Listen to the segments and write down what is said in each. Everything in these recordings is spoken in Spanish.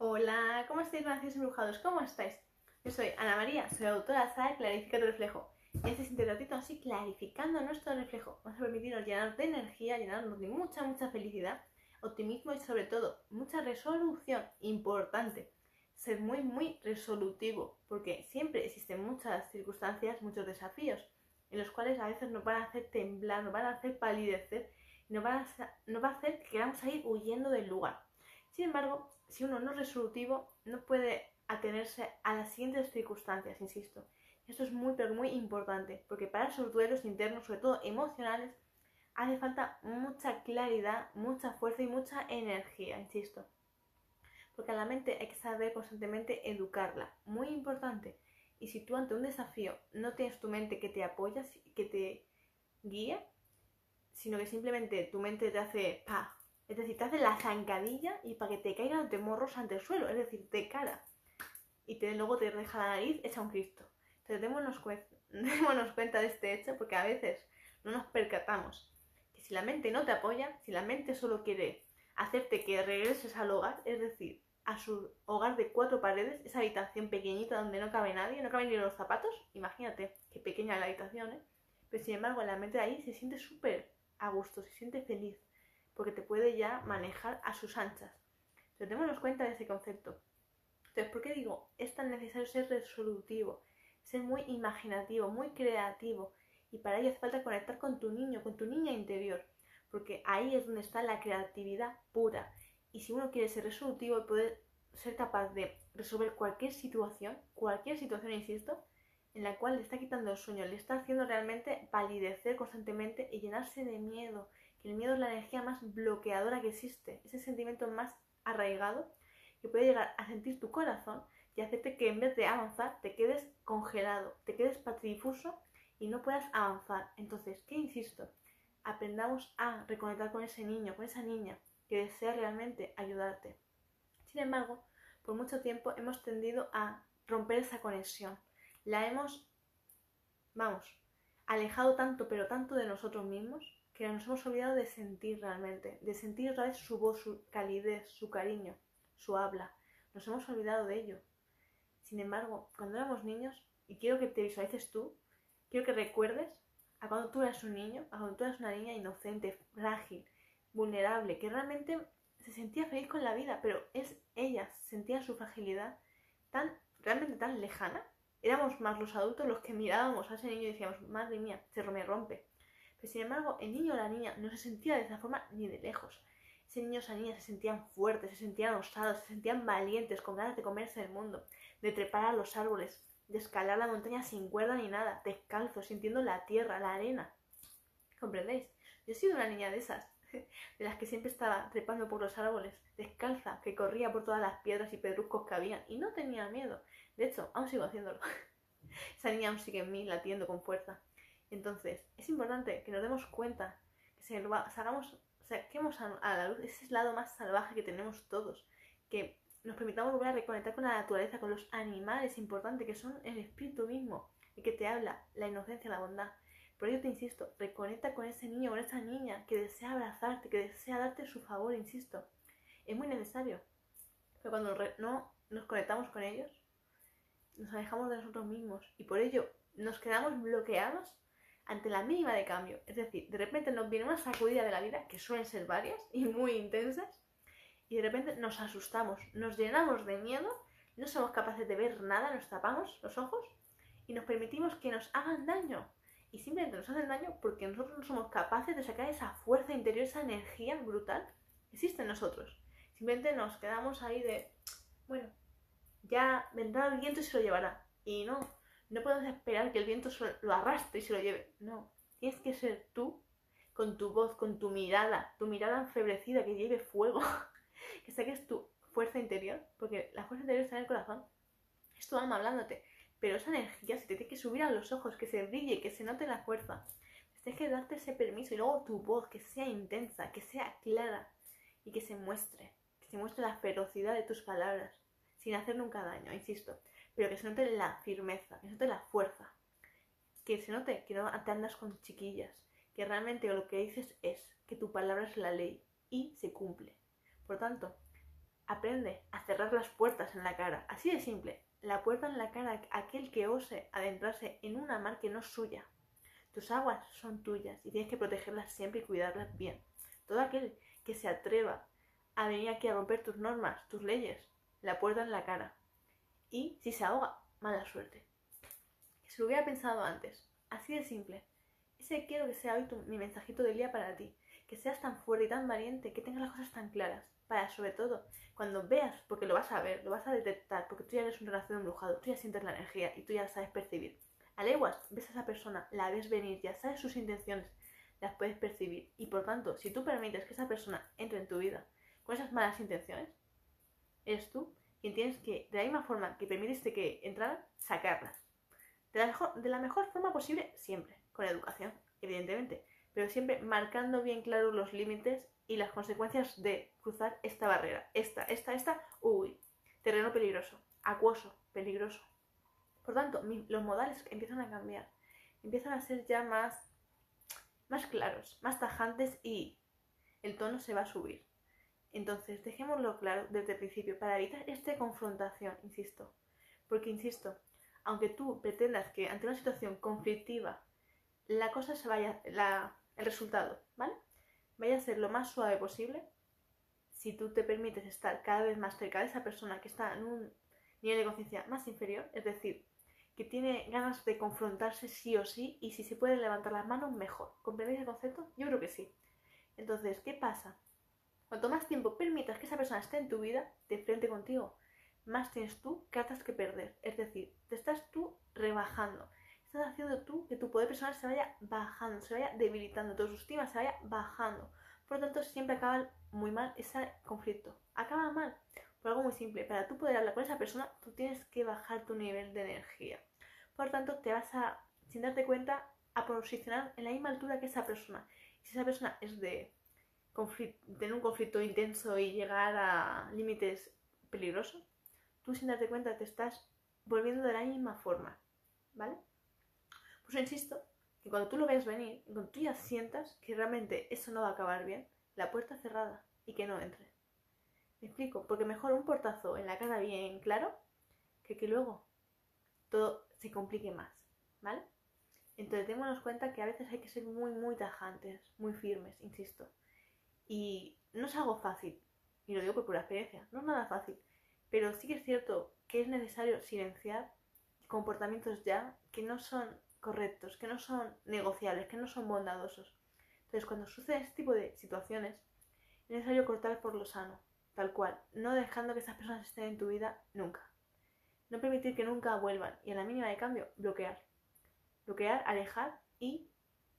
Hola, ¿cómo estáis, nacidos embrujados? ¿Cómo estáis? Yo soy Ana María, soy autora de saga Clarifica tu reflejo. Este siguiente ratito así clarificando nuestro reflejo. Vamos a permitirnos llenarnos de energía, llenarnos de mucha, mucha felicidad, optimismo y sobre todo mucha resolución. Importante, ser muy, muy resolutivo, porque siempre existen muchas circunstancias, muchos desafíos, en los cuales a veces nos van a hacer temblar, nos van a hacer palidecer, nos, van a, nos va a hacer que queramos ir huyendo del lugar. Sin embargo, si uno no es resolutivo, no puede atenerse a las siguientes circunstancias, insisto. Esto es muy, pero muy importante, porque para esos duelos internos, sobre todo emocionales, hace falta mucha claridad, mucha fuerza y mucha energía, insisto. Porque a la mente hay que saber constantemente educarla, muy importante. Y si tú ante un desafío no tienes tu mente que te apoya, que te guía, sino que simplemente tu mente te hace pa, es decir, te hace la zancadilla y para que te caigan de morros ante el suelo, es decir, de cara. Y te, luego te deja la nariz hecha un Cristo. Entonces démonos, cuenta de este hecho porque a veces no nos percatamos que si la mente no te apoya, si la mente solo quiere hacerte que regreses al hogar, es decir, a su hogar de cuatro paredes, esa habitación pequeñita donde no cabe nadie, no caben ni los zapatos, imagínate qué pequeña la habitación, ¿eh? Pero sin embargo, la mente ahí se siente súper a gusto, se siente feliz porque te puede ya manejar a sus anchas. Entonces, démonos cuenta de ese concepto. Entonces, ¿por qué digo? Es tan necesario ser resolutivo, ser muy imaginativo, muy creativo. Y para ello hace falta conectar con tu niño, con tu niña interior. Porque ahí es donde está la creatividad pura. Y si uno quiere ser resolutivo y poder ser capaz de resolver cualquier situación, cualquier situación, insisto, en la cual le está quitando el sueño, le está haciendo realmente palidecer constantemente y llenarse de miedo, que el miedo es la energía más bloqueadora que existe, ese sentimiento más arraigado que puede llegar a sentir tu corazón y hacerte que en vez de avanzar te quedes congelado, te quedes patidifuso y no puedas avanzar. Entonces, ¿qué insisto? Aprendamos a reconectar con ese niño, con esa niña que desea realmente ayudarte. Sin embargo, por mucho tiempo hemos tendido a romper esa conexión. La hemos, vamos, alejado tanto, pero tanto de nosotros mismos, que nos hemos olvidado de sentir realmente, de sentir otra vez su voz, su calidez, su cariño, su habla. Nos hemos olvidado de ello. Sin embargo, cuando éramos niños, y quiero que te visualices tú, quiero que recuerdes a cuando tú eras un niño, a cuando tú eras una niña inocente, frágil, vulnerable, que realmente se sentía feliz con la vida, pero es ella, sentía su fragilidad tan, realmente tan lejana. Éramos más los adultos los que mirábamos a ese niño y decíamos, madre mía, se me rompe. Pero sin embargo, el niño o la niña no se sentía de esa forma ni de lejos. Ese niño o esa niña se sentían fuertes, se sentían osados, se sentían valientes, con ganas de comerse el mundo, de trepar a los árboles, de escalar la montaña sin cuerda ni nada, descalzo, sintiendo la tierra, la arena. ¿Comprendéis? Yo he sido una niña de esas, de las que siempre estaba trepando por los árboles, descalza, que corría por todas las piedras y pedruscos que había y no tenía miedo. De hecho, aún sigo haciéndolo. Esa niña aún sigue en mí, latiendo con fuerza. Entonces, es importante que nos demos cuenta, que salgamos, saquemos a, la luz ese lado más salvaje que tenemos todos, que nos permitamos volver a reconectar con la naturaleza, con los animales importantes que son el espíritu mismo, y que te habla, la inocencia, la bondad. Por ello te insisto, reconecta con ese niño, con esa niña que desea abrazarte, que desea darte su favor, insisto. Es muy necesario. Pero cuando no nos conectamos con ellos, nos alejamos de nosotros mismos y por ello nos quedamos bloqueados ante la mínima de cambio. Es decir, de repente nos viene una sacudida de la vida, que suelen ser varias y muy intensas, y de repente nos asustamos, nos llenamos de miedo, no somos capaces de ver nada, nos tapamos los ojos y nos permitimos que nos hagan daño. Y simplemente nos hacen daño porque nosotros no somos capaces de sacar esa fuerza interior, esa energía brutal que existe en nosotros. Simplemente nos quedamos ahí de, bueno, ya vendrá el viento y se lo llevará. Y no, no podemos esperar que el viento lo arrastre y se lo lleve. No, tienes que ser tú, con tu voz, con tu mirada, tu mirada enfebrecida que lleve fuego, que saques tu fuerza interior, porque la fuerza interior está en el corazón, es tu alma hablándote, pero esa energía se te tiene que subir a los ojos, que se brille, que se note la fuerza. Tienes que darte ese permiso y luego tu voz, que sea intensa, que sea clara y que se muestre, que se muestre la ferocidad de tus palabras, sin hacer nunca daño, insisto pero que se note la firmeza, que se note la fuerza, que se note que no te andas con chiquillas, que realmente lo que dices es que tu palabra es la ley y se cumple. Por tanto, aprende a cerrar las puertas en la cara. Así de simple. La puerta en la cara a aquel que ose adentrarse en una mar que no es suya. Tus aguas son tuyas y tienes que protegerlas siempre y cuidarlas bien. Todo aquel que se atreva a venir aquí a romper tus normas, tus leyes, la puerta en la cara. Y si se ahoga, mala suerte. Se lo hubiera pensado antes. Así de simple. Ese quiero que sea hoy mi mensajito del día para ti. Que seas tan fuerte y tan valiente, que tengas las cosas tan claras. Para, sobre todo, cuando veas, porque lo vas a ver, lo vas a detectar, porque tú ya eres un relación embrujado, tú ya sientes la energía y tú ya sabes percibir. A leguas, ves a esa persona, la ves venir, ya sabes sus intenciones, las puedes percibir. Y por tanto, si tú permites que esa persona entre en tu vida con esas malas intenciones, eres tú quien tienes que, de la misma forma que permitiste que entraran, sacarlas. De la, mejor, de la mejor forma posible, siempre, con educación, evidentemente, pero siempre marcando bien claros los límites y las consecuencias de cruzar esta barrera. Esta, esta, esta, uy, terreno peligroso, acuoso, peligroso. Por tanto, los modales empiezan a cambiar, empiezan a ser ya más, más claros, más tajantes y el tono se va a subir. Entonces, dejémoslo claro desde el principio para evitar esta confrontación, insisto. Porque, insisto, aunque tú pretendas que ante una situación conflictiva la cosa se vaya, la, el resultado, ¿vale? Vaya a ser lo más suave posible, si tú te permites estar cada vez más cerca de esa persona que está en un nivel de conciencia más inferior, es decir, que tiene ganas de confrontarse sí o sí y si se puede levantar las manos, mejor. ¿Comprendéis el concepto? Yo creo que sí. Entonces, ¿qué pasa? Cuanto más tiempo permitas que esa persona esté en tu vida, de frente contigo, más tienes tú cartas que perder. Es decir, te estás tú rebajando. Estás haciendo tú que tu poder personal se vaya bajando, se vaya debilitando, tu autoestima se vaya bajando. Por lo tanto, siempre acaba muy mal ese conflicto. Acaba mal. Por algo muy simple. Para tú poder hablar con esa persona, tú tienes que bajar tu nivel de energía. Por lo tanto, te vas a, sin darte cuenta, a posicionar en la misma altura que esa persona. Si esa persona es de tener un conflicto intenso y llegar a límites peligrosos, tú sin darte cuenta te estás volviendo de la misma forma, ¿vale? Pues insisto que cuando tú lo ves venir, cuando tú ya sientas que realmente eso no va a acabar bien, la puerta cerrada y que no entre. ¿Me explico? Porque mejor un portazo en la cara bien claro que que luego todo se complique más, ¿vale? Entonces démonos cuenta que a veces hay que ser muy, muy tajantes, muy firmes, insisto. Y no es algo fácil, y lo digo por pura experiencia, no es nada fácil, pero sí que es cierto que es necesario silenciar comportamientos ya que no son correctos, que no son negociables, que no son bondadosos. Entonces, cuando sucede este tipo de situaciones, es necesario cortar por lo sano, tal cual, no dejando que esas personas estén en tu vida nunca. No permitir que nunca vuelvan y a la mínima de cambio, bloquear. Bloquear, alejar y,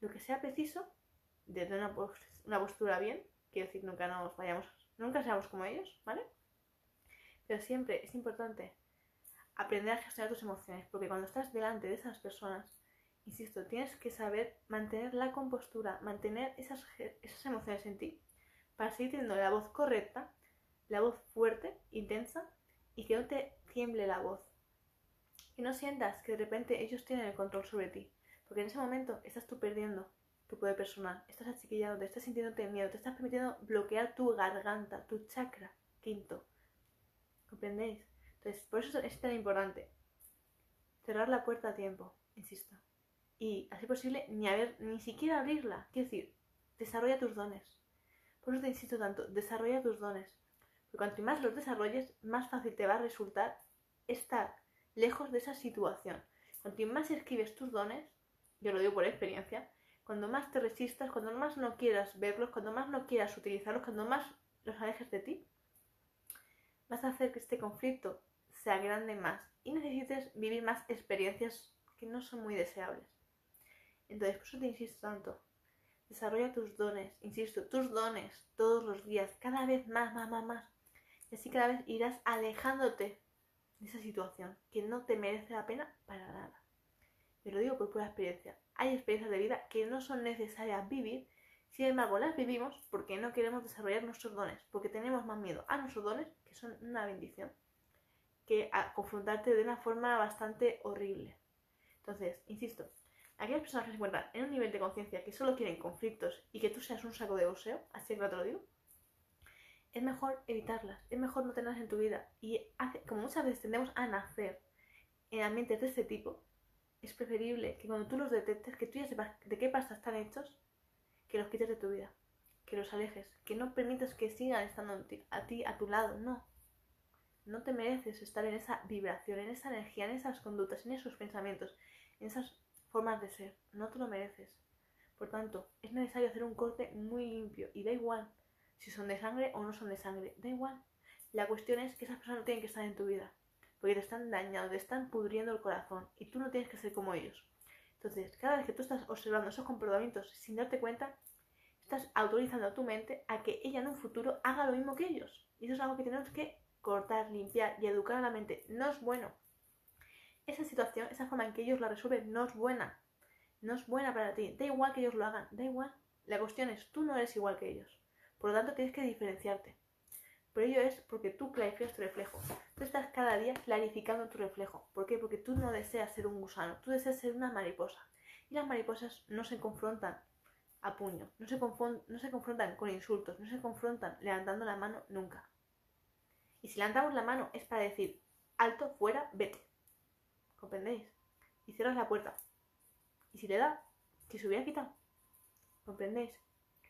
lo que sea preciso, desde una, una postura bien, quiero decir, nunca nos vayamos, nunca seamos como ellos, ¿vale? Pero siempre es importante aprender a gestionar tus emociones, porque cuando estás delante de esas personas, insisto, tienes que saber mantener la compostura, mantener esas, esas emociones en ti, para seguir teniendo la voz correcta, la voz fuerte, intensa, y que no te tiemble la voz. Que no sientas que de repente ellos tienen el control sobre ti, porque en ese momento estás tú perdiendo tu poder personal, estás achiquillado, te estás sintiéndote miedo, te estás permitiendo bloquear tu garganta, tu chakra quinto. ¿Comprendéis? Entonces, por eso es tan importante cerrar la puerta a tiempo, insisto. Y, así posible, ni, haber, ni siquiera abrirla. Quiero decir, desarrolla tus dones. Por eso te insisto tanto, desarrolla tus dones. Porque cuanto más los desarrolles, más fácil te va a resultar estar lejos de esa situación. Cuanto más escribes tus dones, yo lo digo por experiencia, cuando más te resistas, cuando más no quieras verlos, cuando más no quieras utilizarlos, cuando más los alejes de ti, vas a hacer que este conflicto se agrande más y necesites vivir más experiencias que no son muy deseables. Entonces, por eso te insisto tanto. Desarrolla tus dones, insisto, tus dones todos los días, cada vez más, más, más, más. Y así cada vez irás alejándote de esa situación que no te merece la pena para nada. Te lo digo por pura experiencia hay experiencias de vida que no son necesarias vivir, sin embargo las vivimos porque no queremos desarrollar nuestros dones, porque tenemos más miedo a nuestros dones, que son una bendición, que a confrontarte de una forma bastante horrible. Entonces, insisto, aquellas personas que se encuentran en un nivel de conciencia que solo quieren conflictos y que tú seas un saco de oseo, así que te lo digo, es mejor evitarlas, es mejor no tenerlas en tu vida. Y hace, como muchas veces tendemos a nacer en ambientes de este tipo, es preferible que cuando tú los detectes, que tú ya sepas de qué pasta están hechos, que los quites de tu vida, que los alejes, que no permitas que sigan estando a ti, a tu lado, no. No te mereces estar en esa vibración, en esa energía, en esas conductas, en esos pensamientos, en esas formas de ser. No te lo mereces. Por tanto, es necesario hacer un corte muy limpio y da igual si son de sangre o no son de sangre, da igual. La cuestión es que esas personas no tienen que estar en tu vida, porque te están dañando, te están pudriendo el corazón y tú no tienes que ser como ellos. Entonces, cada vez que tú estás observando esos comportamientos sin darte cuenta, estás autorizando a tu mente a que ella en un futuro haga lo mismo que ellos. Y eso es algo que tenemos que cortar, limpiar y educar a la mente. No es bueno. Esa situación, esa forma en que ellos la resuelven, no es buena. No es buena para ti. Da igual que ellos lo hagan, da igual. La cuestión es, tú no eres igual que ellos. Por lo tanto, tienes que diferenciarte. Por ello es porque tú clarificas tu reflejo. Tú estás cada día clarificando tu reflejo. ¿Por qué? Porque tú no deseas ser un gusano, tú deseas ser una mariposa. Y las mariposas no se confrontan a puño, no se, no se confrontan con insultos, no se confrontan levantando la mano nunca. Y si levantamos la mano es para decir, alto, fuera, vete. ¿Comprendéis? Y cierras la puerta. Y si le da, si se hubiera quitado. ¿Comprendéis?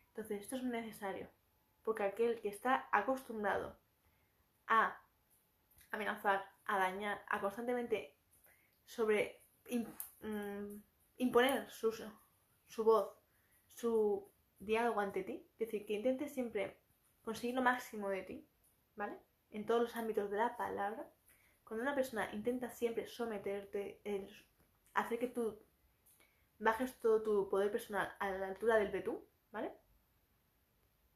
Entonces, esto es necesario porque aquel que está acostumbrado a amenazar, a dañar, a constantemente sobre mm, imponer su, su voz, su diálogo ante ti, es decir, que intente siempre conseguir lo máximo de ti, ¿vale? En todos los ámbitos de la palabra, cuando una persona intenta siempre someterte, hacer que tú bajes todo tu poder personal a la altura del betú, ¿vale?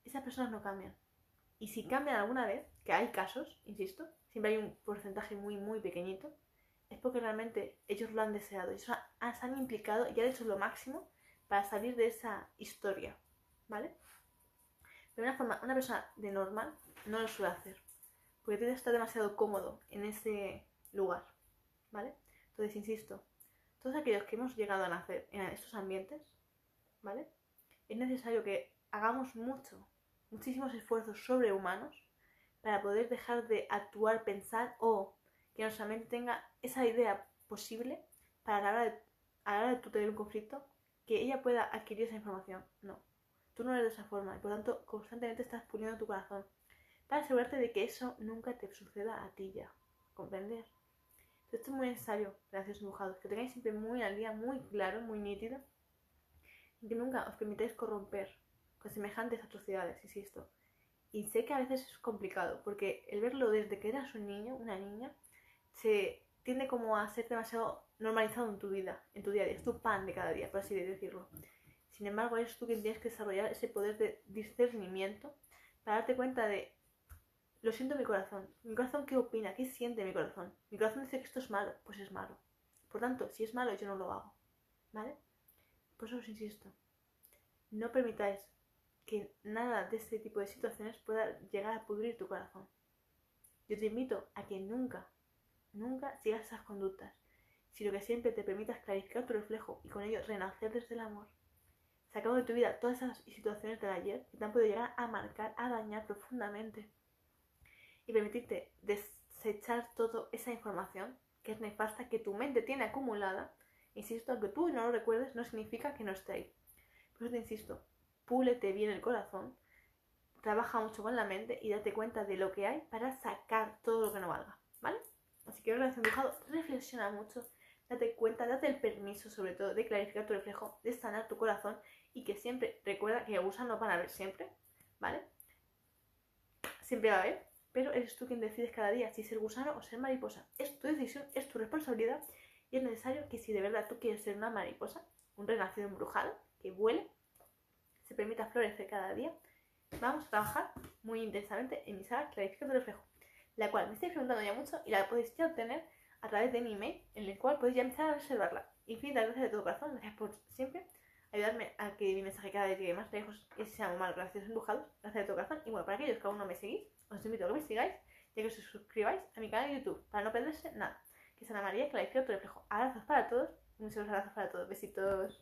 Esas personas no cambian. Y si cambian alguna vez, que hay casos, insisto, siempre hay un porcentaje muy, muy pequeñito, es porque realmente ellos lo han deseado, ellos se han implicado y han hecho lo máximo para salir de esa historia, ¿vale? De una forma, una persona de normal no lo suele hacer, porque tiene que estar demasiado cómodo en ese lugar, ¿vale? Entonces, insisto, todos aquellos que hemos llegado a nacer en estos ambientes, ¿vale? Es necesario que hagamos mucho muchísimos esfuerzos sobrehumanos para poder dejar de actuar, pensar o que nuestra mente tenga esa idea posible para a la hora de, a la hora de tener un conflicto, que ella pueda adquirir esa información. No, tú no eres de esa forma y por tanto constantemente estás puliendo tu corazón para asegurarte de que eso nunca te suceda a ti ya. ¿Comprender? esto es muy necesario, gracias dibujados, que tengáis siempre muy al día, muy claro, muy nítido, y que nunca os permitáis corromper con semejantes atrocidades, insisto. Y sé que a veces es complicado, porque el verlo desde que eras un niño, una niña, se tiende como a ser demasiado normalizado en tu vida, en tu día a día. Es tu pan de cada día, por así decirlo. Sin embargo, eres tú quien tienes que desarrollar ese poder de discernimiento para darte cuenta de, lo siento en mi corazón. ¿Mi corazón qué opina? ¿Qué siente mi corazón? Mi corazón dice que esto es malo, pues es malo. Por tanto, si es malo, yo no lo hago. ¿Vale? Por eso os insisto. No permitáis que nada de este tipo de situaciones pueda llegar a pudrir tu corazón. Yo te invito a que nunca, nunca sigas esas conductas, sino que siempre te permitas clarificar tu reflejo y con ello renacer desde el amor, sacando de tu vida todas esas situaciones del ayer que te han podido llegar a marcar, a dañar profundamente y permitirte desechar toda esa información que es nefasta, que tu mente tiene acumulada. Insisto, que tú no lo recuerdes no significa que no esté ahí. Por eso te insisto, púlete bien el corazón, trabaja mucho con la mente y date cuenta de lo que hay para sacar todo lo que no valga, ¿vale? Así que relación dibujado, reflexiona mucho, date cuenta, date el permiso sobre todo de clarificar tu reflejo, de sanar tu corazón y que siempre, recuerda que gusano no van a haber siempre, ¿vale? Siempre va a haber, pero eres tú quien decides cada día si ser gusano o ser mariposa. Es tu decisión, es tu responsabilidad y es necesario que si de verdad tú quieres ser una mariposa, un renacido embrujado, que vuele, se permita florecer cada día, vamos a trabajar muy intensamente en mi saga Clarifica tu reflejo, la cual me estáis preguntando ya mucho y la podéis ya obtener a través de mi email, en el cual podéis ya empezar a reservarla. Infinitas gracias de todo corazón, gracias por siempre ayudarme a que mi mensaje cada vez llegue más lejos y sea muy mal, gracias empujados, gracias de todo corazón. Y bueno, para aquellos que aún no me seguís, os invito a que me sigáis y a que os suscribáis a mi canal de YouTube para no perderse nada. Que es Ana María, Clarifica tu reflejo. Abrazos para todos, muchos abrazos para todos, besitos.